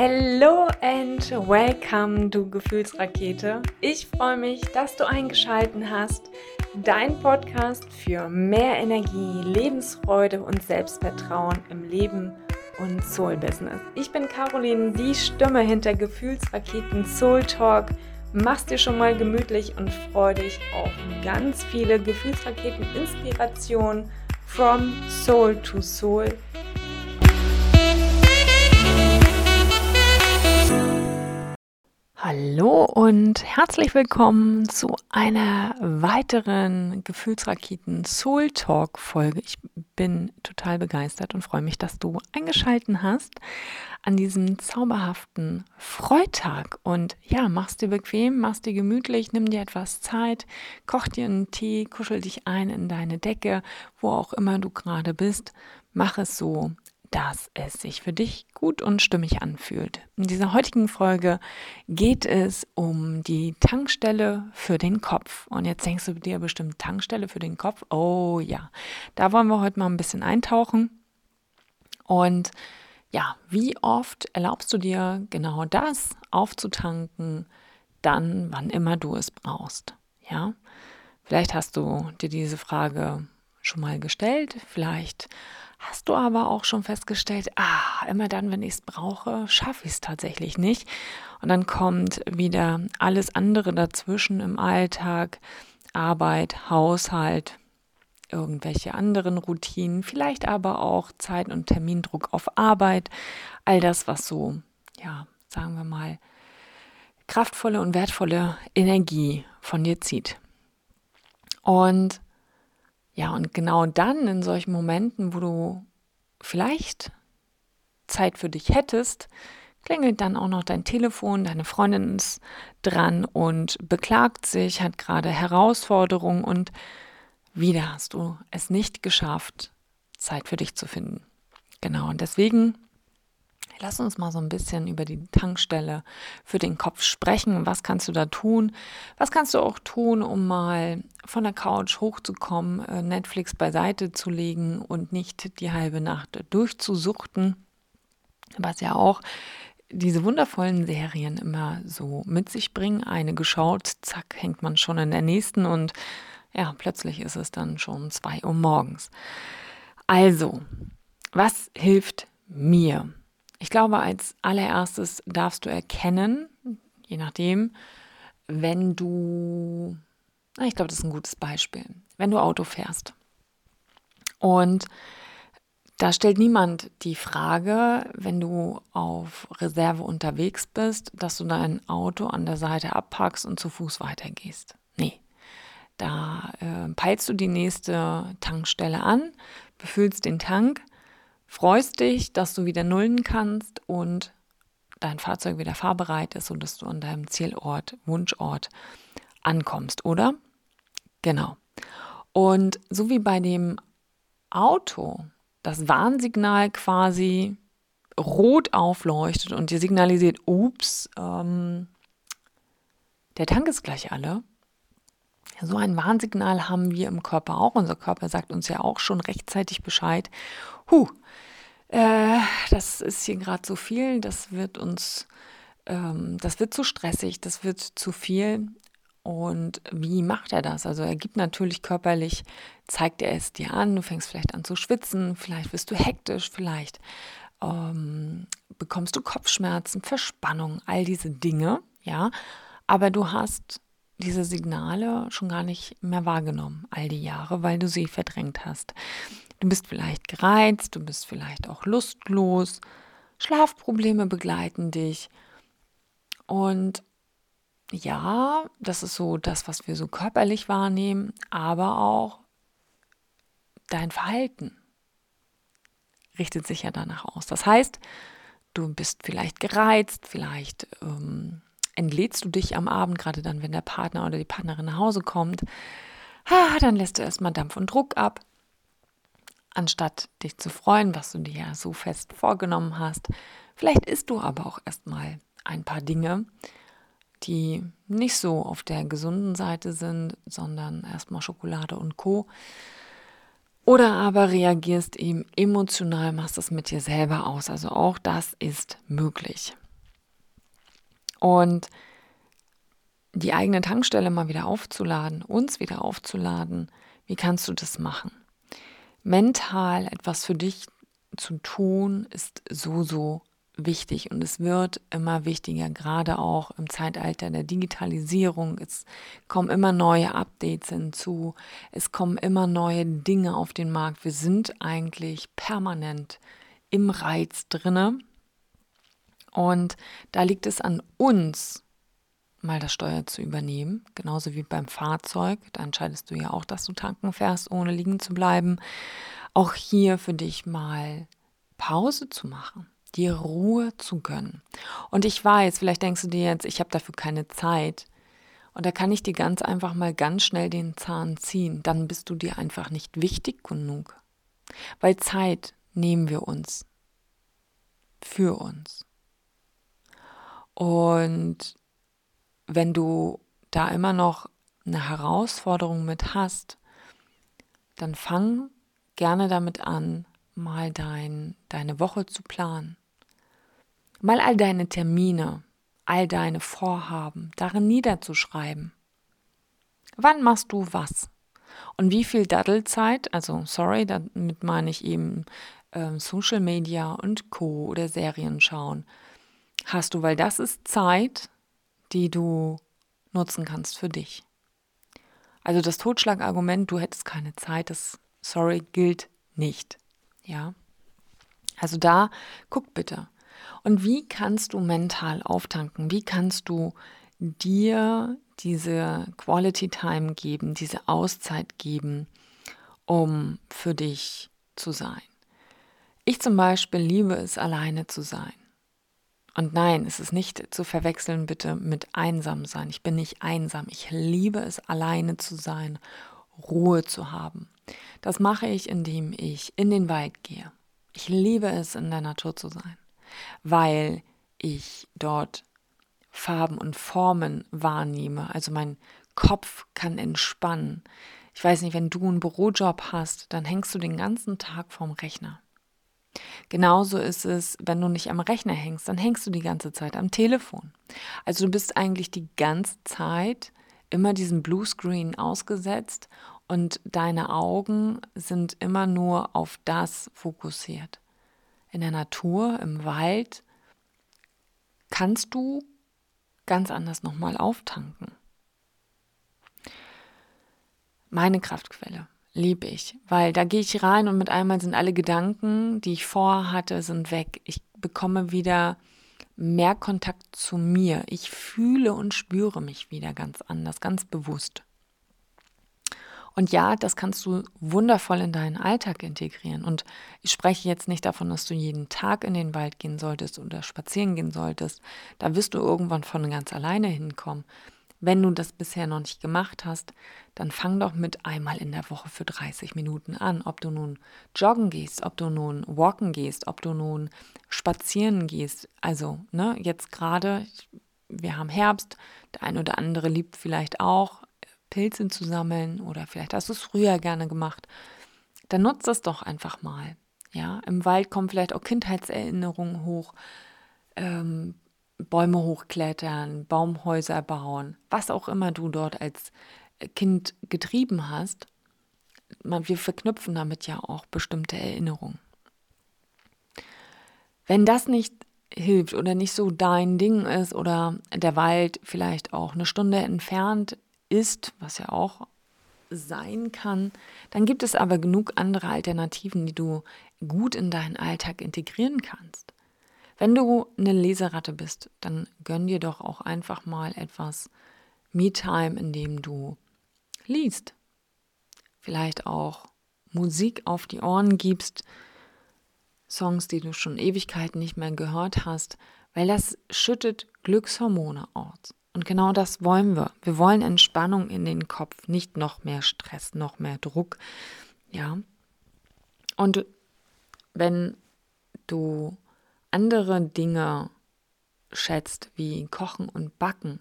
Hello and welcome, du Gefühlsrakete. Ich freue mich, dass du eingeschaltet hast. Dein Podcast für mehr Energie, Lebensfreude und Selbstvertrauen im Leben und Soul Business. Ich bin Caroline, die Stimme hinter Gefühlsraketen Soul Talk. Mach's dir schon mal gemütlich und freu dich auf ganz viele Gefühlsraketen Inspiration from Soul to Soul Hallo und herzlich willkommen zu einer weiteren Gefühlsraketen Soul Talk Folge. Ich bin total begeistert und freue mich, dass du eingeschalten hast an diesem zauberhaften Freitag. Und ja, mach's dir bequem, mach's dir gemütlich, nimm dir etwas Zeit, koch dir einen Tee, kuschel dich ein in deine Decke, wo auch immer du gerade bist. Mach es so, dass es sich für dich gut und stimmig anfühlt. In dieser heutigen Folge geht es um die Tankstelle für den Kopf. Und jetzt denkst du dir bestimmt Tankstelle für den Kopf. Oh ja, da wollen wir heute mal ein bisschen eintauchen. Und ja, wie oft erlaubst du dir genau das aufzutanken, dann, wann immer du es brauchst? Ja, vielleicht hast du dir diese Frage schon mal gestellt, vielleicht Hast du aber auch schon festgestellt, ah, immer dann, wenn ich es brauche, schaffe ich es tatsächlich nicht. Und dann kommt wieder alles andere dazwischen im Alltag, Arbeit, Haushalt, irgendwelche anderen Routinen, vielleicht aber auch Zeit- und Termindruck auf Arbeit, all das, was so, ja, sagen wir mal, kraftvolle und wertvolle Energie von dir zieht. Und ja, und genau dann in solchen Momenten, wo du vielleicht Zeit für dich hättest, klingelt dann auch noch dein Telefon, deine Freundin ist dran und beklagt sich, hat gerade Herausforderungen und wieder hast du es nicht geschafft, Zeit für dich zu finden. Genau, und deswegen Lass uns mal so ein bisschen über die Tankstelle für den Kopf sprechen. Was kannst du da tun? Was kannst du auch tun, um mal von der Couch hochzukommen, äh, Netflix beiseite zu legen und nicht die halbe Nacht durchzusuchten? Was ja auch diese wundervollen Serien immer so mit sich bringen. Eine geschaut, zack, hängt man schon in der nächsten und ja, plötzlich ist es dann schon zwei Uhr morgens. Also, was hilft mir? Ich glaube, als allererstes darfst du erkennen, je nachdem, wenn du, ich glaube, das ist ein gutes Beispiel, wenn du Auto fährst und da stellt niemand die Frage, wenn du auf Reserve unterwegs bist, dass du dein Auto an der Seite abpackst und zu Fuß weitergehst. Nee. Da äh, peilst du die nächste Tankstelle an, befüllst den Tank freust dich, dass du wieder nullen kannst und dein Fahrzeug wieder fahrbereit ist und dass du an deinem Zielort, Wunschort ankommst, oder? Genau. Und so wie bei dem Auto das Warnsignal quasi rot aufleuchtet und dir signalisiert, ups, ähm, der Tank ist gleich alle. So ein Warnsignal haben wir im Körper auch. Unser Körper sagt uns ja auch schon rechtzeitig Bescheid. Huh, äh, das ist hier gerade zu viel, das wird uns, ähm, das wird zu stressig, das wird zu viel. Und wie macht er das? Also er gibt natürlich körperlich, zeigt er es dir an, du fängst vielleicht an zu schwitzen, vielleicht wirst du hektisch, vielleicht ähm, bekommst du Kopfschmerzen, Verspannung, all diese Dinge, ja. Aber du hast diese Signale schon gar nicht mehr wahrgenommen, all die Jahre, weil du sie verdrängt hast. Du bist vielleicht gereizt, du bist vielleicht auch lustlos, Schlafprobleme begleiten dich. Und ja, das ist so das, was wir so körperlich wahrnehmen, aber auch dein Verhalten richtet sich ja danach aus. Das heißt, du bist vielleicht gereizt, vielleicht ähm, entlädst du dich am Abend, gerade dann, wenn der Partner oder die Partnerin nach Hause kommt. Ah, dann lässt du erstmal Dampf und Druck ab anstatt dich zu freuen, was du dir ja so fest vorgenommen hast. Vielleicht isst du aber auch erstmal ein paar Dinge, die nicht so auf der gesunden Seite sind, sondern erstmal Schokolade und Co. Oder aber reagierst eben emotional, machst es mit dir selber aus. Also auch das ist möglich. Und die eigene Tankstelle mal wieder aufzuladen, uns wieder aufzuladen, wie kannst du das machen? Mental etwas für dich zu tun, ist so, so wichtig und es wird immer wichtiger, gerade auch im Zeitalter der Digitalisierung. Es kommen immer neue Updates hinzu, es kommen immer neue Dinge auf den Markt. Wir sind eigentlich permanent im Reiz drinne und da liegt es an uns, mal das Steuer zu übernehmen, genauso wie beim Fahrzeug. Da entscheidest du ja auch, dass du tanken fährst, ohne liegen zu bleiben. Auch hier für dich mal Pause zu machen, dir Ruhe zu gönnen. Und ich weiß, vielleicht denkst du dir jetzt, ich habe dafür keine Zeit. Und da kann ich dir ganz einfach mal ganz schnell den Zahn ziehen. Dann bist du dir einfach nicht wichtig genug. Weil Zeit nehmen wir uns für uns. Und wenn du da immer noch eine Herausforderung mit hast, dann fang gerne damit an, mal dein, deine Woche zu planen. Mal all deine Termine, all deine Vorhaben darin niederzuschreiben. Wann machst du was? Und wie viel Daddelzeit, also sorry, damit meine ich eben äh, Social Media und Co. oder Serien schauen, hast du, weil das ist Zeit, die du nutzen kannst für dich. Also das Totschlagargument, du hättest keine Zeit, das sorry gilt nicht. Ja? Also da guck bitte. Und wie kannst du mental auftanken? Wie kannst du dir diese Quality Time geben, diese Auszeit geben, um für dich zu sein? Ich zum Beispiel liebe es, alleine zu sein. Und nein, es ist nicht zu verwechseln bitte mit einsam sein. Ich bin nicht einsam. Ich liebe es, alleine zu sein, Ruhe zu haben. Das mache ich, indem ich in den Wald gehe. Ich liebe es, in der Natur zu sein, weil ich dort Farben und Formen wahrnehme. Also mein Kopf kann entspannen. Ich weiß nicht, wenn du einen Bürojob hast, dann hängst du den ganzen Tag vorm Rechner. Genauso ist es, wenn du nicht am Rechner hängst, dann hängst du die ganze Zeit am Telefon. Also du bist eigentlich die ganze Zeit immer diesem Bluescreen ausgesetzt und deine Augen sind immer nur auf das fokussiert. In der Natur, im Wald kannst du ganz anders nochmal auftanken. Meine Kraftquelle liebe ich, weil da gehe ich rein und mit einmal sind alle Gedanken, die ich vorher hatte, sind weg. Ich bekomme wieder mehr Kontakt zu mir. Ich fühle und spüre mich wieder ganz anders, ganz bewusst. Und ja, das kannst du wundervoll in deinen Alltag integrieren. Und ich spreche jetzt nicht davon, dass du jeden Tag in den Wald gehen solltest oder spazieren gehen solltest. Da wirst du irgendwann von ganz alleine hinkommen. Wenn du das bisher noch nicht gemacht hast, dann fang doch mit einmal in der Woche für 30 Minuten an. Ob du nun joggen gehst, ob du nun walken gehst, ob du nun spazieren gehst. Also, ne, jetzt gerade, wir haben Herbst, der ein oder andere liebt vielleicht auch Pilze zu sammeln oder vielleicht hast du es früher gerne gemacht. Dann nutzt das doch einfach mal. Ja, im Wald kommen vielleicht auch Kindheitserinnerungen hoch. Ähm, Bäume hochklettern, Baumhäuser bauen, was auch immer du dort als Kind getrieben hast. Wir verknüpfen damit ja auch bestimmte Erinnerungen. Wenn das nicht hilft oder nicht so dein Ding ist oder der Wald vielleicht auch eine Stunde entfernt ist, was ja auch sein kann, dann gibt es aber genug andere Alternativen, die du gut in deinen Alltag integrieren kannst. Wenn du eine Leseratte bist, dann gönn dir doch auch einfach mal etwas Me-Time, in dem du liest. Vielleicht auch Musik auf die Ohren gibst, Songs, die du schon Ewigkeiten nicht mehr gehört hast, weil das schüttet Glückshormone aus. Und genau das wollen wir. Wir wollen Entspannung in den Kopf, nicht noch mehr Stress, noch mehr Druck. Ja. Und wenn du andere Dinge schätzt, wie Kochen und Backen,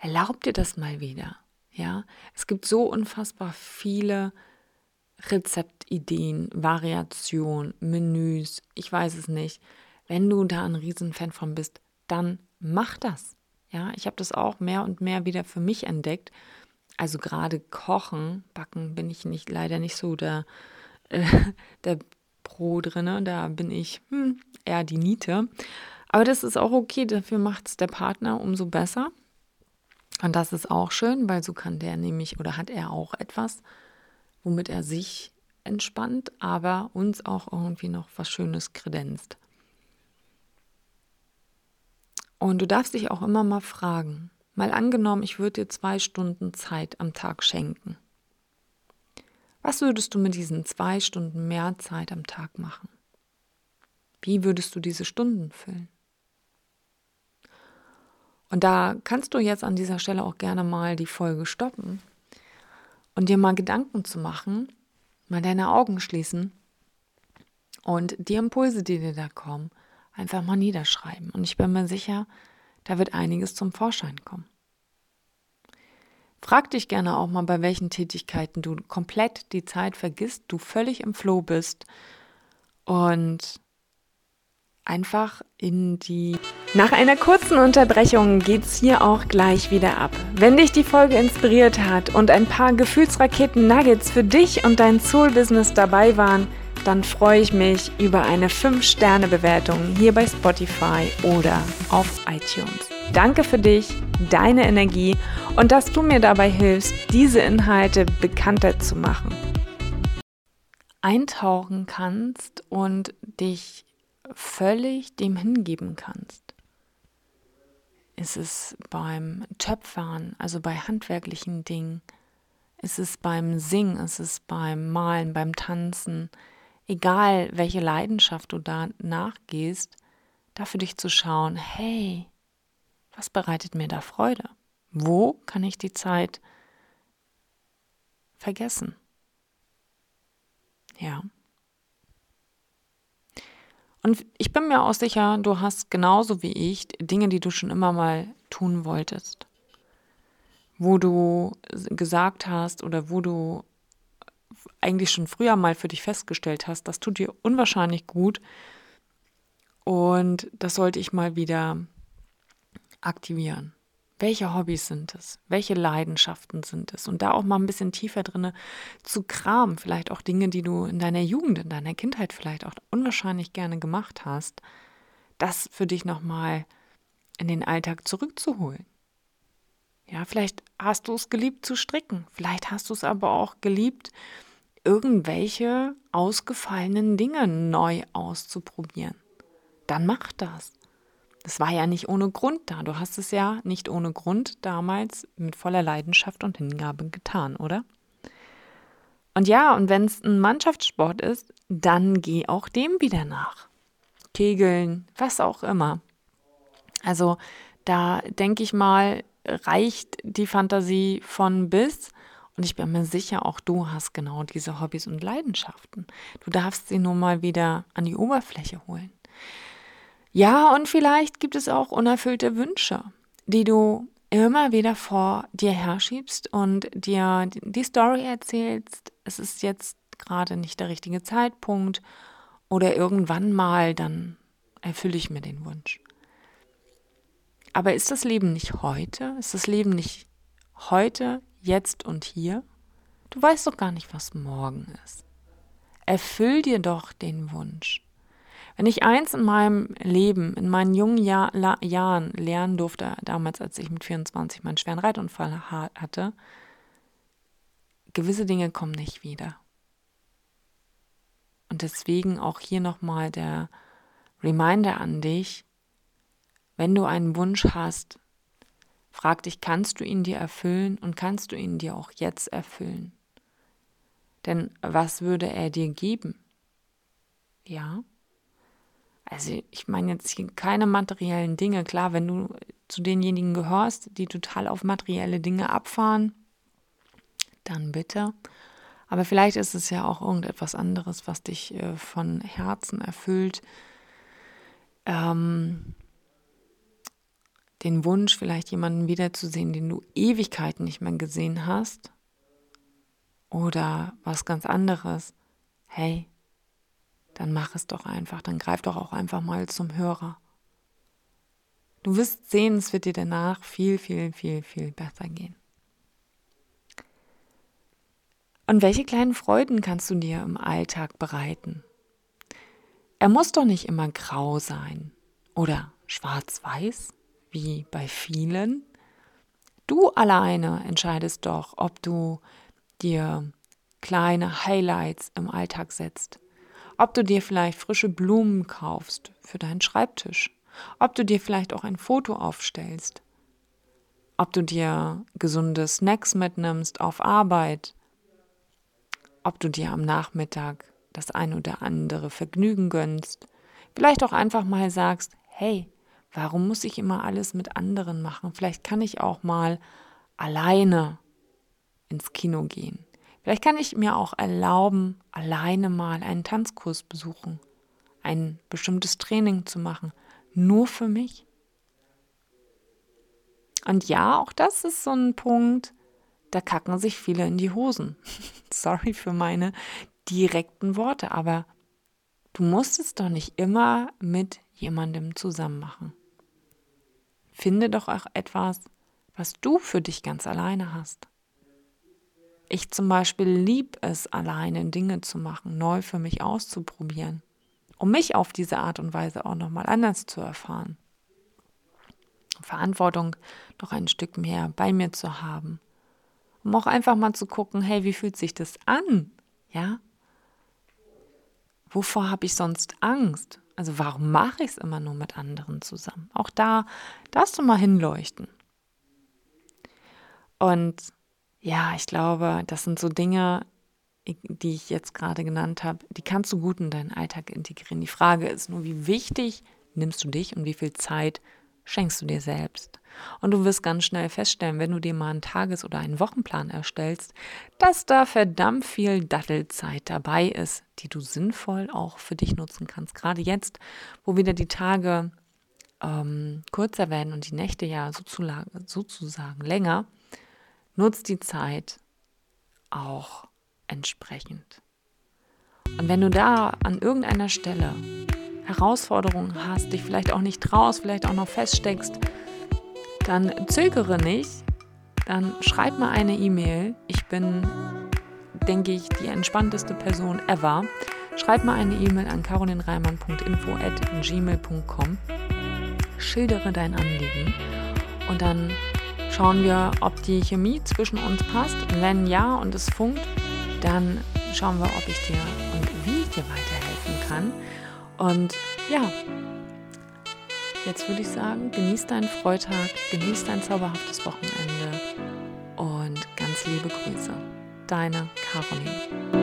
erlaub dir das mal wieder. Ja, es gibt so unfassbar viele Rezeptideen, Variationen, Menüs, ich weiß es nicht. Wenn du da ein Riesenfan von bist, dann mach das. Ja, ich habe das auch mehr und mehr wieder für mich entdeckt. Also gerade Kochen, Backen bin ich nicht leider nicht so der, äh, der Pro drinne. Da bin ich hm, eher die Niete. Aber das ist auch okay. Dafür macht es der Partner umso besser. Und das ist auch schön, weil so kann der nämlich oder hat er auch etwas, womit er sich entspannt, aber uns auch irgendwie noch was Schönes kredenzt. Und du darfst dich auch immer mal fragen, mal angenommen, ich würde dir zwei Stunden Zeit am Tag schenken. Was würdest du mit diesen zwei Stunden mehr Zeit am Tag machen? Wie würdest du diese Stunden füllen? Und da kannst du jetzt an dieser Stelle auch gerne mal die Folge stoppen und dir mal Gedanken zu machen, mal deine Augen schließen und die Impulse, die dir da kommen, einfach mal niederschreiben. Und ich bin mir sicher, da wird einiges zum Vorschein kommen. Frag dich gerne auch mal, bei welchen Tätigkeiten du komplett die Zeit vergisst, du völlig im Floh bist und einfach in die. Nach einer kurzen Unterbrechung geht's hier auch gleich wieder ab. Wenn dich die Folge inspiriert hat und ein paar Gefühlsraketen-Nuggets für dich und dein Soul-Business dabei waren, dann freue ich mich über eine 5-Sterne-Bewertung hier bei Spotify oder auf iTunes. Danke für dich, deine Energie und dass du mir dabei hilfst, diese Inhalte bekannter zu machen. Eintauchen kannst und dich völlig dem hingeben kannst. Ist es beim Töpfern, also bei handwerklichen Dingen, ist es beim Singen, ist es beim Malen, beim Tanzen, egal welche Leidenschaft du da nachgehst, da für dich zu schauen, hey, was bereitet mir da Freude? Wo kann ich die Zeit vergessen? Ja. Und ich bin mir auch sicher, du hast genauso wie ich Dinge, die du schon immer mal tun wolltest. Wo du gesagt hast oder wo du eigentlich schon früher mal für dich festgestellt hast, das tut dir unwahrscheinlich gut und das sollte ich mal wieder aktivieren. Welche Hobbys sind es? Welche Leidenschaften sind es? Und da auch mal ein bisschen tiefer drinne zu kramen, vielleicht auch Dinge, die du in deiner Jugend, in deiner Kindheit vielleicht auch unwahrscheinlich gerne gemacht hast, das für dich nochmal in den Alltag zurückzuholen. Ja, vielleicht hast du es geliebt zu stricken, vielleicht hast du es aber auch geliebt, irgendwelche ausgefallenen Dinge neu auszuprobieren. Dann mach das. Das war ja nicht ohne Grund da. Du hast es ja nicht ohne Grund damals mit voller Leidenschaft und Hingabe getan, oder? Und ja, und wenn es ein Mannschaftssport ist, dann geh auch dem wieder nach. Kegeln, was auch immer. Also da denke ich mal, reicht die Fantasie von bis. Und ich bin mir sicher, auch du hast genau diese Hobbys und Leidenschaften. Du darfst sie nur mal wieder an die Oberfläche holen. Ja, und vielleicht gibt es auch unerfüllte Wünsche, die du immer wieder vor dir herschiebst und dir die Story erzählst, es ist jetzt gerade nicht der richtige Zeitpunkt oder irgendwann mal, dann erfülle ich mir den Wunsch. Aber ist das Leben nicht heute? Ist das Leben nicht heute, jetzt und hier? Du weißt doch gar nicht, was morgen ist. Erfüll dir doch den Wunsch. Wenn ich eins in meinem Leben, in meinen jungen Jahr, La, Jahren lernen durfte, damals als ich mit 24 meinen schweren Reitunfall hatte, gewisse Dinge kommen nicht wieder. Und deswegen auch hier nochmal der Reminder an dich, wenn du einen Wunsch hast, frag dich, kannst du ihn dir erfüllen und kannst du ihn dir auch jetzt erfüllen? Denn was würde er dir geben? Ja? Also ich meine jetzt hier keine materiellen Dinge. Klar, wenn du zu denjenigen gehörst, die total auf materielle Dinge abfahren, dann bitte. Aber vielleicht ist es ja auch irgendetwas anderes, was dich äh, von Herzen erfüllt. Ähm, den Wunsch, vielleicht jemanden wiederzusehen, den du Ewigkeiten nicht mehr gesehen hast. Oder was ganz anderes. Hey, dann mach es doch einfach, dann greif doch auch einfach mal zum Hörer. Du wirst sehen, es wird dir danach viel, viel, viel, viel besser gehen. Und welche kleinen Freuden kannst du dir im Alltag bereiten? Er muss doch nicht immer grau sein oder schwarz-weiß, wie bei vielen. Du alleine entscheidest doch, ob du dir kleine Highlights im Alltag setzt, ob du dir vielleicht frische Blumen kaufst für deinen Schreibtisch, ob du dir vielleicht auch ein Foto aufstellst, ob du dir gesunde Snacks mitnimmst auf Arbeit, ob du dir am Nachmittag das ein oder andere Vergnügen gönnst, vielleicht auch einfach mal sagst, hey, warum muss ich immer alles mit anderen machen? Vielleicht kann ich auch mal alleine ins Kino gehen. Vielleicht kann ich mir auch erlauben, alleine mal einen Tanzkurs besuchen, ein bestimmtes Training zu machen, nur für mich. Und ja, auch das ist so ein Punkt, da kacken sich viele in die Hosen. Sorry für meine direkten Worte, aber du musst es doch nicht immer mit jemandem zusammen machen. Finde doch auch etwas, was du für dich ganz alleine hast. Ich zum Beispiel liebe es, alleine Dinge zu machen, neu für mich auszuprobieren, um mich auf diese Art und Weise auch nochmal anders zu erfahren. Verantwortung doch ein Stück mehr bei mir zu haben. Um auch einfach mal zu gucken, hey, wie fühlt sich das an? Ja? Wovor habe ich sonst Angst? Also warum mache ich es immer nur mit anderen zusammen? Auch da darfst du mal hinleuchten. Und ja, ich glaube, das sind so Dinge, die ich jetzt gerade genannt habe, die kannst du gut in deinen Alltag integrieren. Die Frage ist nur, wie wichtig nimmst du dich und wie viel Zeit schenkst du dir selbst. Und du wirst ganz schnell feststellen, wenn du dir mal einen Tages- oder einen Wochenplan erstellst, dass da verdammt viel Dattelzeit dabei ist, die du sinnvoll auch für dich nutzen kannst. Gerade jetzt, wo wieder die Tage ähm, kürzer werden und die Nächte ja sozusagen länger, Nutz die Zeit auch entsprechend. Und wenn du da an irgendeiner Stelle Herausforderungen hast, dich vielleicht auch nicht traust, vielleicht auch noch feststeckst, dann zögere nicht, dann schreib mir eine E-Mail. Ich bin, denke ich, die entspannteste Person ever. Schreib mir eine E-Mail an carolinreimann.info@gmail.com. Schildere dein Anliegen und dann schauen wir, ob die Chemie zwischen uns passt. Wenn ja und es funkt, dann schauen wir, ob ich dir und wie ich dir weiterhelfen kann. Und ja, jetzt würde ich sagen, genieß deinen Freitag, genieß dein zauberhaftes Wochenende und ganz liebe Grüße. Deine Caroline.